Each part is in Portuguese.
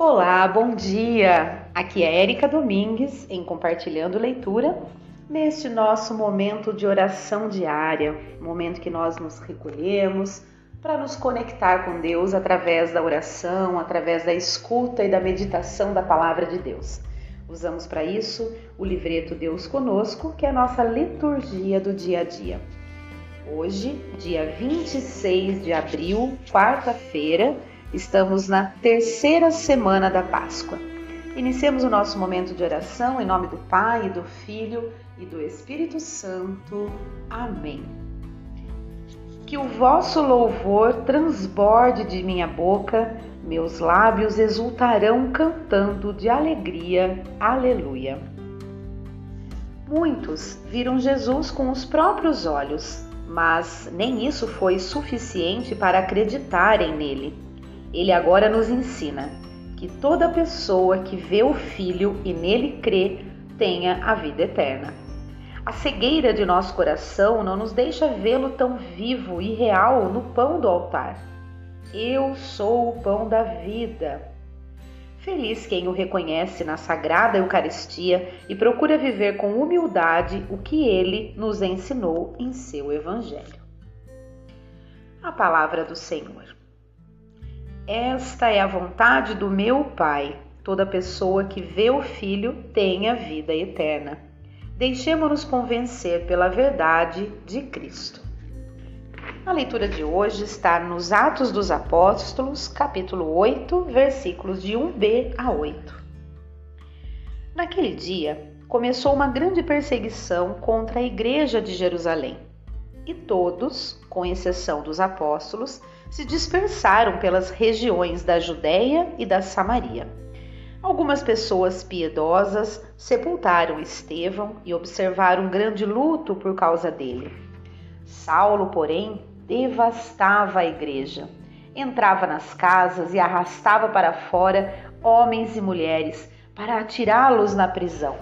Olá, bom dia! Aqui é Érica Domingues em Compartilhando Leitura, neste nosso momento de oração diária, momento que nós nos recolhemos para nos conectar com Deus através da oração, através da escuta e da meditação da palavra de Deus. Usamos para isso o livreto Deus Conosco, que é a nossa liturgia do dia a dia. Hoje, dia 26 de abril, quarta-feira, Estamos na terceira semana da Páscoa. Iniciemos o nosso momento de oração em nome do Pai, do Filho e do Espírito Santo. Amém. Que o vosso louvor transborde de minha boca, meus lábios exultarão cantando de alegria. Aleluia. Muitos viram Jesus com os próprios olhos, mas nem isso foi suficiente para acreditarem nele. Ele agora nos ensina que toda pessoa que vê o Filho e nele crê tenha a vida eterna. A cegueira de nosso coração não nos deixa vê-lo tão vivo e real no pão do altar. Eu sou o pão da vida. Feliz quem o reconhece na sagrada Eucaristia e procura viver com humildade o que ele nos ensinou em seu Evangelho. A palavra do Senhor. Esta é a vontade do meu Pai. Toda pessoa que vê o Filho tem a vida eterna. Deixemos-nos convencer pela verdade de Cristo. A leitura de hoje está nos Atos dos Apóstolos, capítulo 8, versículos de 1b a 8. Naquele dia, começou uma grande perseguição contra a igreja de Jerusalém, e todos, com exceção dos apóstolos, se dispersaram pelas regiões da Judéia e da Samaria. Algumas pessoas piedosas sepultaram Estevão e observaram um grande luto por causa dele. Saulo, porém, devastava a igreja. Entrava nas casas e arrastava para fora homens e mulheres para atirá-los na prisão.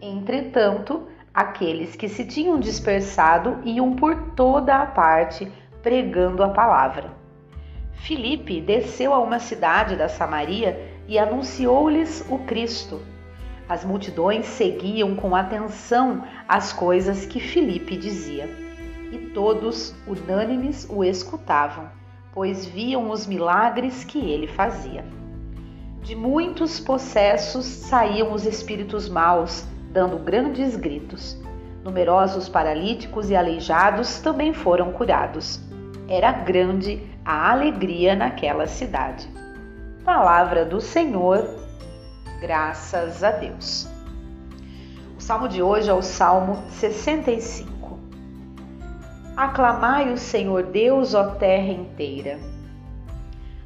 Entretanto, aqueles que se tinham dispersado iam por toda a parte pregando a palavra. Filipe desceu a uma cidade da Samaria e anunciou-lhes o Cristo. As multidões seguiam com atenção as coisas que Filipe dizia, e todos, unânimes, o escutavam, pois viam os milagres que ele fazia. De muitos possessos saíam os espíritos maus, dando grandes gritos. Numerosos paralíticos e aleijados também foram curados era grande a alegria naquela cidade. Palavra do Senhor, graças a Deus. O salmo de hoje é o Salmo 65. Aclamai o Senhor Deus, ó terra inteira.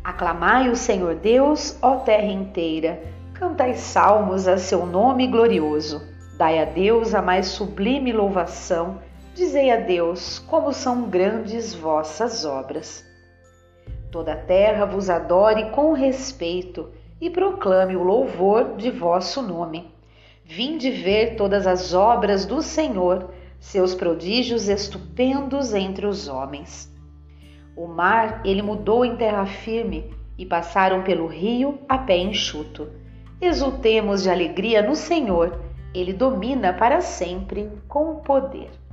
Aclamai o Senhor Deus, ó terra inteira. Cantai salmos a seu nome glorioso. Dai a Deus a mais sublime louvação Dizei a Deus como são grandes vossas obras. Toda a terra vos adore com respeito e proclame o louvor de vosso nome. Vinde ver todas as obras do Senhor, seus prodígios estupendos entre os homens. O mar ele mudou em terra firme e passaram pelo rio a pé enxuto. Exultemos de alegria no Senhor, ele domina para sempre com o poder.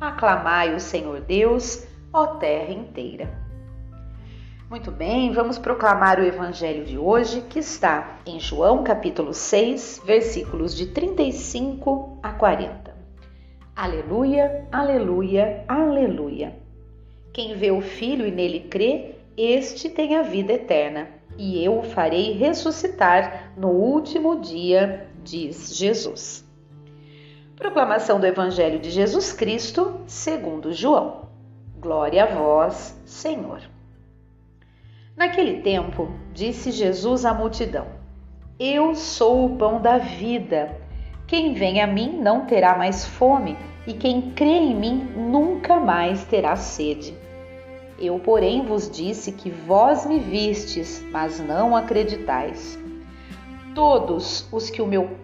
Aclamai o Senhor Deus, ó terra inteira. Muito bem, vamos proclamar o evangelho de hoje, que está em João capítulo 6, versículos de 35 a 40. Aleluia, aleluia, aleluia. Quem vê o Filho e nele crê, este tem a vida eterna, e eu o farei ressuscitar no último dia, diz Jesus. Proclamação do Evangelho de Jesus Cristo, segundo João. Glória a vós, Senhor. Naquele tempo, disse Jesus à multidão: Eu sou o pão da vida. Quem vem a mim não terá mais fome, e quem crê em mim nunca mais terá sede. Eu, porém, vos disse que vós me vistes, mas não acreditais. Todos os que o meu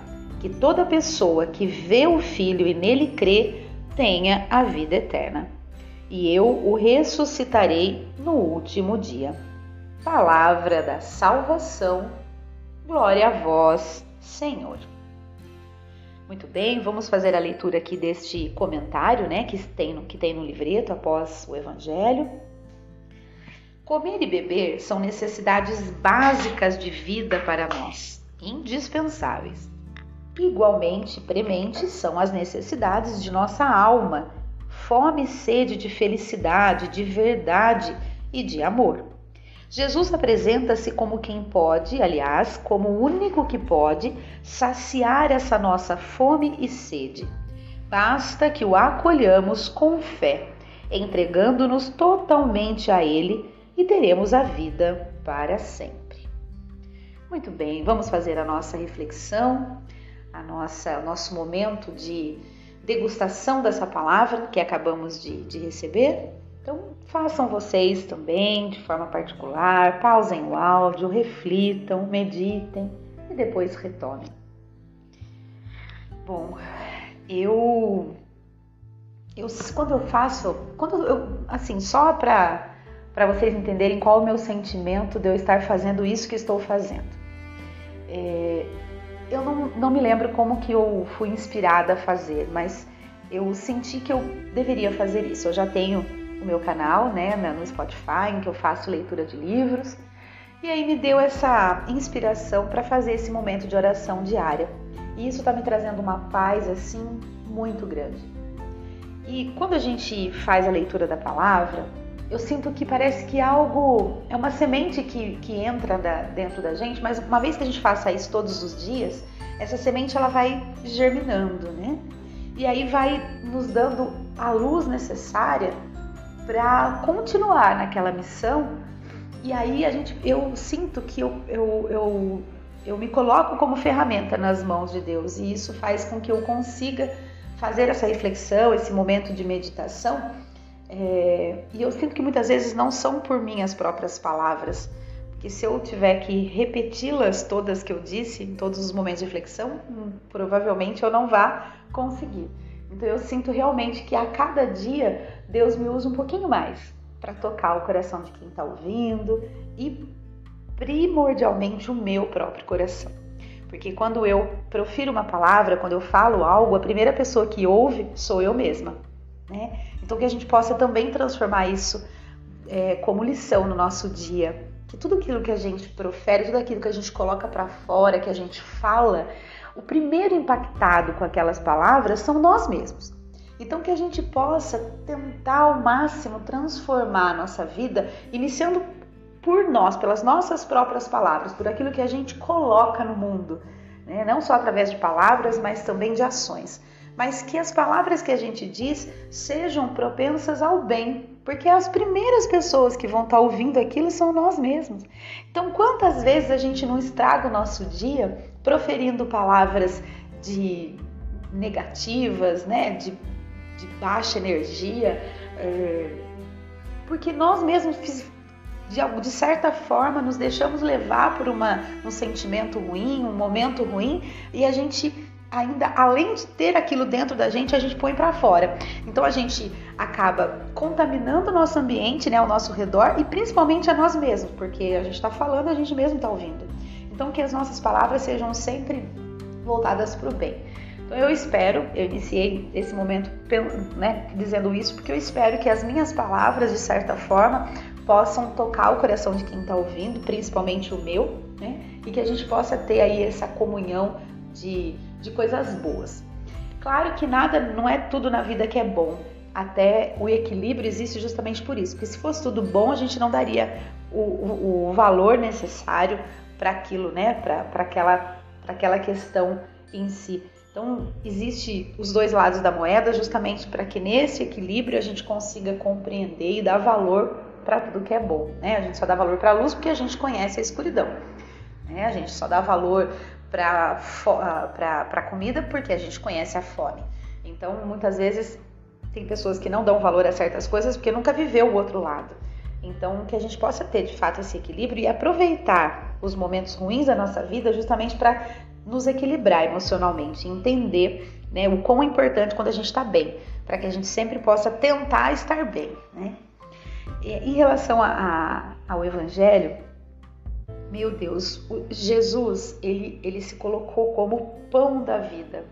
que toda pessoa que vê o Filho e nele crê tenha a vida eterna. E eu o ressuscitarei no último dia. Palavra da salvação. Glória a vós, Senhor. Muito bem, vamos fazer a leitura aqui deste comentário, né, que tem no, que tem no livreto após o Evangelho. Comer e beber são necessidades básicas de vida para nós, indispensáveis. Igualmente prementes são as necessidades de nossa alma, fome e sede de felicidade, de verdade e de amor. Jesus apresenta-se como quem pode, aliás, como o único que pode saciar essa nossa fome e sede. Basta que o acolhamos com fé, entregando-nos totalmente a Ele e teremos a vida para sempre. Muito bem, vamos fazer a nossa reflexão, a nossa nosso momento de degustação dessa palavra que acabamos de, de receber. Então, façam vocês também de forma particular, pausem o áudio, reflitam, meditem e depois retomem. Bom, eu eu quando eu faço, quando eu assim, só para para vocês entenderem qual é o meu sentimento de eu estar fazendo isso que estou fazendo. É, eu não, não me lembro como que eu fui inspirada a fazer, mas eu senti que eu deveria fazer isso. Eu já tenho o meu canal, né, no Spotify, em que eu faço leitura de livros. E aí me deu essa inspiração para fazer esse momento de oração diária. E isso está me trazendo uma paz assim muito grande. E quando a gente faz a leitura da palavra, eu sinto que parece que algo é uma semente que, que entra da, dentro da gente, mas uma vez que a gente faça isso todos os dias, essa semente ela vai germinando, né? E aí vai nos dando a luz necessária para continuar naquela missão. E aí a gente, eu sinto que eu, eu, eu, eu me coloco como ferramenta nas mãos de Deus e isso faz com que eu consiga fazer essa reflexão, esse momento de meditação. É, e eu sinto que muitas vezes não são por minhas próprias palavras, porque se eu tiver que repeti-las todas que eu disse em todos os momentos de reflexão, hum, provavelmente eu não vá conseguir. Então eu sinto realmente que a cada dia Deus me usa um pouquinho mais para tocar o coração de quem está ouvindo e primordialmente o meu próprio coração. Porque quando eu profiro uma palavra, quando eu falo algo, a primeira pessoa que ouve sou eu mesma. Né? Então que a gente possa também transformar isso é, como lição no nosso dia. Que tudo aquilo que a gente profere, tudo aquilo que a gente coloca para fora, que a gente fala, o primeiro impactado com aquelas palavras são nós mesmos. Então, que a gente possa tentar ao máximo transformar a nossa vida, iniciando por nós, pelas nossas próprias palavras, por aquilo que a gente coloca no mundo, né? não só através de palavras, mas também de ações. Mas que as palavras que a gente diz sejam propensas ao bem, porque as primeiras pessoas que vão estar ouvindo aquilo são nós mesmos. Então, quantas vezes a gente não estraga o nosso dia proferindo palavras de negativas, né, de, de baixa energia, é, porque nós mesmos de, de certa forma nos deixamos levar por uma, um sentimento ruim, um momento ruim e a gente ainda além de ter aquilo dentro da gente, a gente põe para fora. Então a gente acaba contaminando o nosso ambiente, né, ao nosso redor e principalmente a nós mesmos, porque a gente está falando, a gente mesmo está ouvindo. Então, que as nossas palavras sejam sempre voltadas para o bem. Então, eu espero, eu iniciei esse momento né, dizendo isso, porque eu espero que as minhas palavras, de certa forma, possam tocar o coração de quem está ouvindo, principalmente o meu, né? E que a gente possa ter aí essa comunhão de, de coisas boas. Claro que nada, não é tudo na vida que é bom. Até o equilíbrio existe justamente por isso. Porque se fosse tudo bom, a gente não daria o, o, o valor necessário para aquilo, né? Para aquela, aquela questão em si. Então, existe os dois lados da moeda justamente para que nesse equilíbrio a gente consiga compreender e dar valor para tudo que é bom. Né? A gente só dá valor para a luz porque a gente conhece a escuridão. Né? A gente só dá valor para a comida porque a gente conhece a fome. Então, muitas vezes, tem pessoas que não dão valor a certas coisas porque nunca viveu o outro lado. Então, que a gente possa ter de fato esse equilíbrio e aproveitar os momentos ruins da nossa vida justamente para nos equilibrar emocionalmente, entender né, o quão é importante quando a gente está bem, para que a gente sempre possa tentar estar bem. Né? E, em relação a, a, ao Evangelho, meu Deus, Jesus ele, ele se colocou como pão da vida.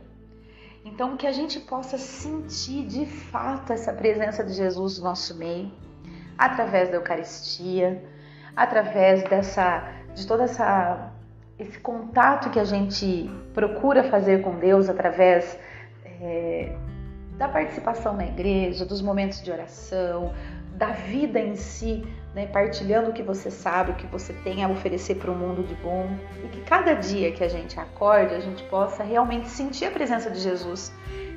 Então, que a gente possa sentir de fato essa presença de Jesus no nosso meio, através da Eucaristia, através dessa, de toda essa esse contato que a gente procura fazer com Deus através é, da participação na igreja, dos momentos de oração, da vida em si, né, partilhando o que você sabe, o que você tem a oferecer para o mundo de bom, e que cada dia que a gente acorde, a gente possa realmente sentir a presença de Jesus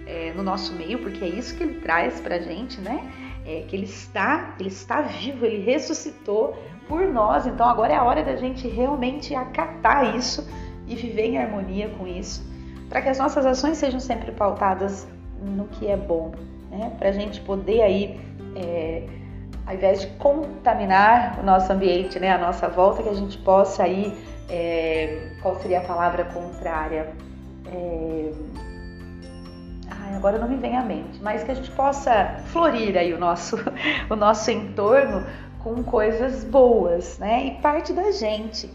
é, no nosso meio, porque é isso que ele traz para a gente, né? É, que ele está, ele está vivo, ele ressuscitou por nós. Então agora é a hora da gente realmente acatar isso e viver em harmonia com isso, para que as nossas ações sejam sempre pautadas no que é bom, né? Para a gente poder aí é, ao invés de contaminar o nosso ambiente, né, a nossa volta, que a gente possa aí, é, qual seria a palavra contrária? É, ai, agora não me vem à mente, mas que a gente possa florir aí o nosso, o nosso entorno com coisas boas, né? E parte da gente.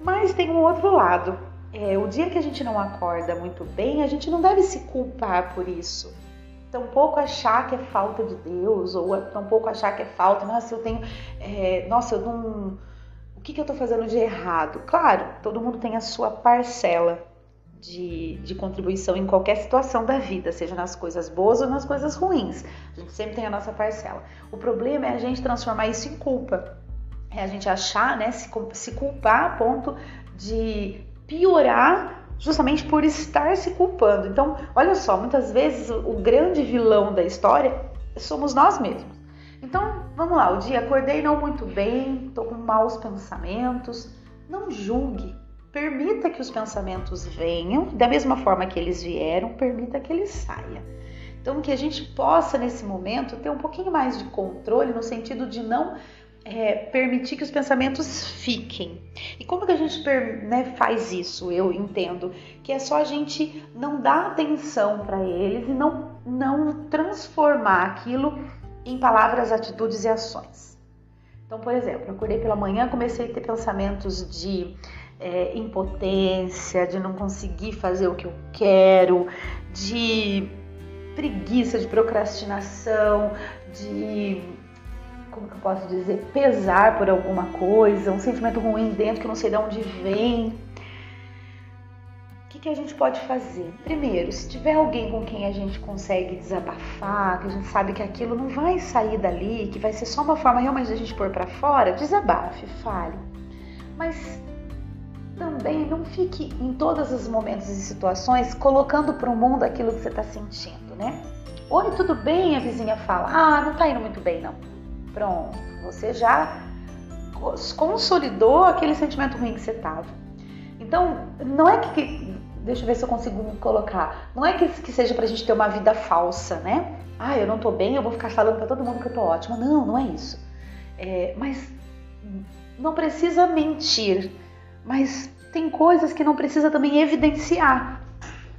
Mas tem um outro lado. É, o dia que a gente não acorda muito bem, a gente não deve se culpar por isso tampouco achar que é falta de Deus, ou tampouco achar que é falta, nossa, eu tenho, é, nossa, eu não, o que, que eu estou fazendo de errado? Claro, todo mundo tem a sua parcela de, de contribuição em qualquer situação da vida, seja nas coisas boas ou nas coisas ruins. A gente sempre tem a nossa parcela. O problema é a gente transformar isso em culpa. É a gente achar, né, se, se culpar a ponto de piorar justamente por estar se culpando. Então, olha só, muitas vezes o grande vilão da história somos nós mesmos. Então, vamos lá, o dia acordei não muito bem, tô com maus pensamentos. Não julgue, permita que os pensamentos venham, da mesma forma que eles vieram, permita que eles saiam. Então, que a gente possa nesse momento ter um pouquinho mais de controle no sentido de não é, permitir que os pensamentos fiquem. E como que a gente né, faz isso? Eu entendo que é só a gente não dar atenção para eles e não, não transformar aquilo em palavras, atitudes e ações. Então, por exemplo, acordei pela manhã, comecei a ter pensamentos de é, impotência, de não conseguir fazer o que eu quero, de preguiça, de procrastinação, de como que eu posso dizer, pesar por alguma coisa, um sentimento ruim dentro que eu não sei de onde vem. O que, que a gente pode fazer? Primeiro, se tiver alguém com quem a gente consegue desabafar, que a gente sabe que aquilo não vai sair dali, que vai ser só uma forma realmente de a gente pôr para fora, desabafe, fale. Mas também não fique em todos os momentos e situações colocando para o mundo aquilo que você está sentindo, né? Oi, tudo bem? A vizinha fala. Ah, não tá indo muito bem, não. Pronto, você já consolidou aquele sentimento ruim que você tava. Então, não é que. Deixa eu ver se eu consigo me colocar. Não é que, que seja pra gente ter uma vida falsa, né? Ah, eu não tô bem, eu vou ficar falando pra todo mundo que eu tô ótima. Não, não é isso. É, mas não precisa mentir. Mas tem coisas que não precisa também evidenciar.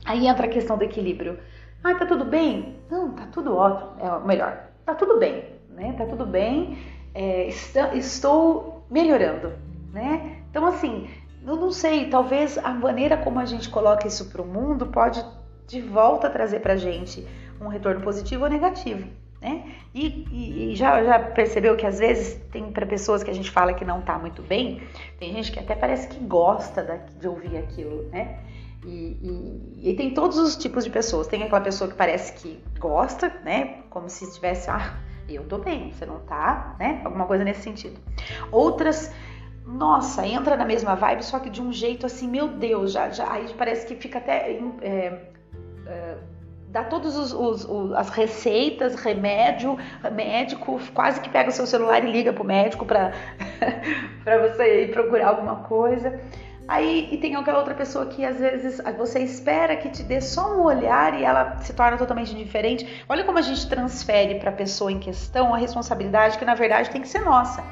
Aí entra a questão do equilíbrio. Ah, tá tudo bem? Não, tá tudo ótimo. É melhor. Tá tudo bem né? Tá tudo bem, é, estou melhorando, né? Então, assim, eu não sei, talvez a maneira como a gente coloca isso para o mundo pode de volta trazer para gente um retorno positivo ou negativo, né? E, e, e já, já, percebeu que às vezes tem para pessoas que a gente fala que não tá muito bem, tem gente que até parece que gosta da, de ouvir aquilo, né? E, e, tem todos os tipos de pessoas. Tem aquela pessoa que parece que gosta, né? Como se estivesse, ah, eu tô bem, você não tá, né? Alguma coisa nesse sentido. Outras, nossa, entra na mesma vibe, só que de um jeito assim, meu Deus, já, já aí parece que fica até. É, é, dá todas os, os, os, as receitas, remédio, médico, quase que pega o seu celular e liga pro médico para você ir procurar alguma coisa. Aí e tem aquela outra pessoa que às vezes você espera que te dê só um olhar e ela se torna totalmente diferente. Olha como a gente transfere para a pessoa em questão a responsabilidade que na verdade tem que ser nossa.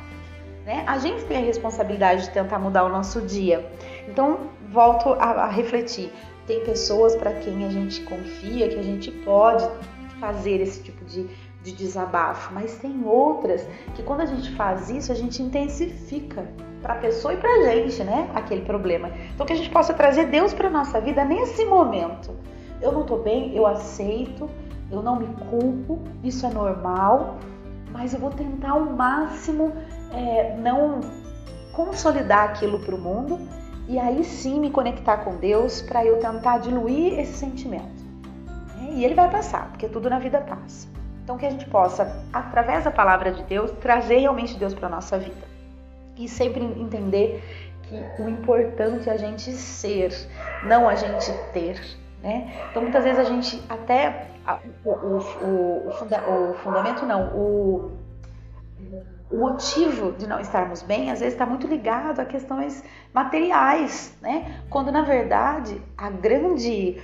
Né? A gente tem a responsabilidade de tentar mudar o nosso dia. Então, volto a, a refletir. Tem pessoas para quem a gente confia, que a gente pode fazer esse tipo de, de desabafo, mas tem outras que quando a gente faz isso, a gente intensifica para a pessoa e para a gente, né? Aquele problema. Então que a gente possa trazer Deus para nossa vida nesse momento. Eu não estou bem, eu aceito, eu não me culpo, isso é normal, mas eu vou tentar ao máximo é, não consolidar aquilo para o mundo e aí sim me conectar com Deus para eu tentar diluir esse sentimento. E ele vai passar, porque tudo na vida passa. Então que a gente possa, através da palavra de Deus, trazer realmente Deus para nossa vida e sempre entender que o importante é a gente ser, não a gente ter. Né? Então muitas vezes a gente até o, o, o, o, funda, fundamento não, o, o motivo de não estarmos bem às vezes está muito ligado a questões materiais, né? Quando na verdade a grande,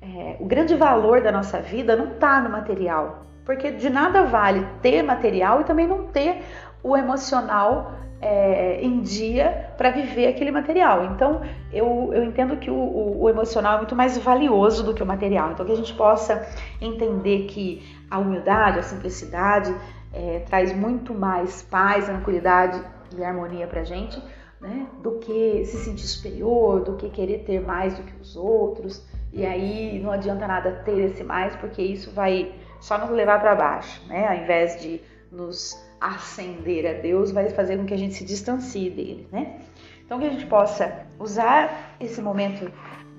é, o grande valor da nossa vida não está no material, porque de nada vale ter material e também não ter o emocional é, em dia para viver aquele material. Então, eu, eu entendo que o, o, o, emocional é muito mais valioso do que o material. Então, que a gente possa entender que a humildade, a simplicidade é, traz muito mais paz, tranquilidade e harmonia para a gente, né? Do que se sentir superior, do que querer ter mais do que os outros. E aí não adianta nada ter esse mais, porque isso vai só nos levar para baixo, né? Ao invés de nos ascender a Deus vai fazer com que a gente se distancie dele, né? Então que a gente possa usar esse momento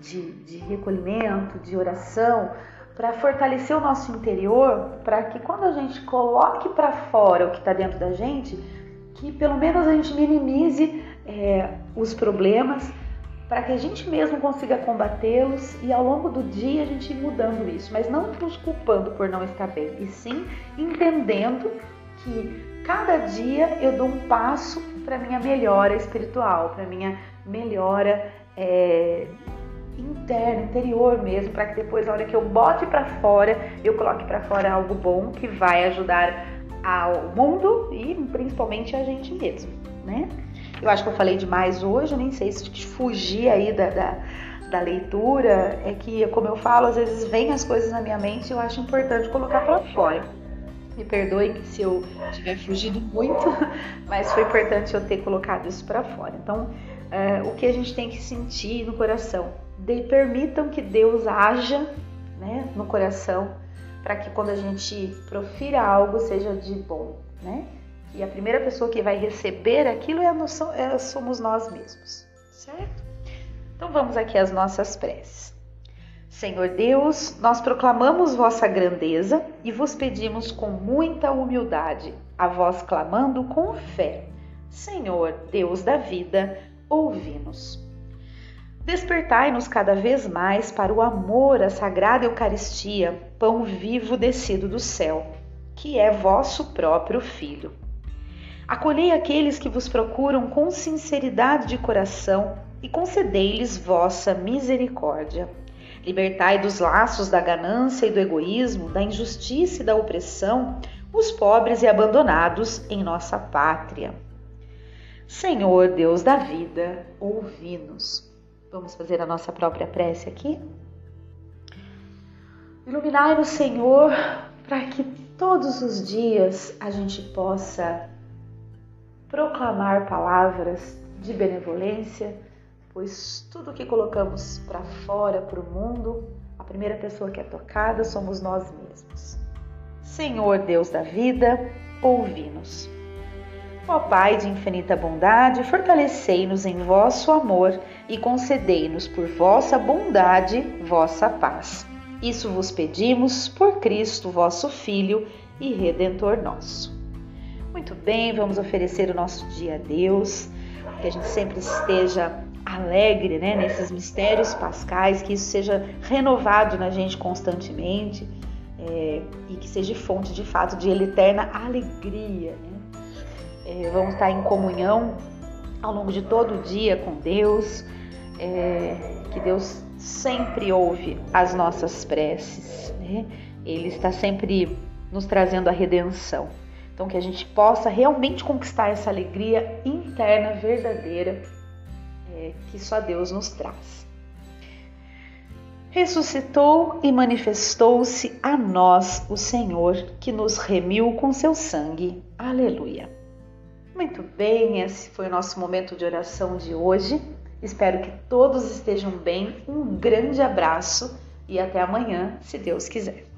de, de recolhimento, de oração, para fortalecer o nosso interior, para que quando a gente coloque para fora o que está dentro da gente, que pelo menos a gente minimize é, os problemas, para que a gente mesmo consiga combatê-los e ao longo do dia a gente ir mudando isso, mas não nos culpando por não estar bem, e sim entendendo que cada dia eu dou um passo para minha melhora espiritual, para minha melhora é, interna, interior mesmo, para que depois, na hora que eu bote para fora, eu coloque para fora algo bom que vai ajudar ao mundo e principalmente a gente mesmo, né? Eu acho que eu falei demais hoje, eu nem sei se fugir aí da, da, da leitura, é que, como eu falo, às vezes vem as coisas na minha mente e eu acho importante colocar para fora. Me perdoe se eu tiver fugido muito, mas foi importante eu ter colocado isso para fora. Então, é, o que a gente tem que sentir no coração? De, permitam que Deus haja né, no coração para que quando a gente profira algo seja de bom, né? E a primeira pessoa que vai receber aquilo é, noção, é somos nós mesmos, certo? Então vamos aqui às nossas preces. Senhor Deus, nós proclamamos vossa grandeza e vos pedimos com muita humildade, a vós clamando com fé. Senhor, Deus da vida, ouvi-nos. Despertai-nos cada vez mais para o amor à sagrada Eucaristia, pão vivo descido do céu, que é vosso próprio Filho. Acolhei aqueles que vos procuram com sinceridade de coração e concedei-lhes vossa misericórdia Libertai dos laços da ganância e do egoísmo, da injustiça e da opressão os pobres e abandonados em nossa pátria. Senhor Deus da vida, ouvi-nos. Vamos fazer a nossa própria prece aqui? Iluminai-nos, Senhor, para que todos os dias a gente possa proclamar palavras de benevolência pois tudo que colocamos para fora, para o mundo, a primeira pessoa que é tocada somos nós mesmos. Senhor Deus da vida, ouvi-nos. Ó Pai de infinita bondade, fortalecei-nos em vosso amor e concedei-nos por vossa bondade vossa paz. Isso vos pedimos por Cristo, vosso Filho e Redentor nosso. Muito bem, vamos oferecer o nosso dia a Deus, que a gente sempre esteja alegre né, nesses mistérios pascais, que isso seja renovado na gente constantemente é, e que seja fonte de fato de eterna alegria. Né? É, vamos estar em comunhão ao longo de todo o dia com Deus, é, que Deus sempre ouve as nossas preces, né? Ele está sempre nos trazendo a redenção. Então, que a gente possa realmente conquistar essa alegria interna verdadeira é, que só Deus nos traz. Ressuscitou e manifestou-se a nós o Senhor, que nos remiu com seu sangue. Aleluia. Muito bem, esse foi o nosso momento de oração de hoje. Espero que todos estejam bem. Um grande abraço e até amanhã, se Deus quiser.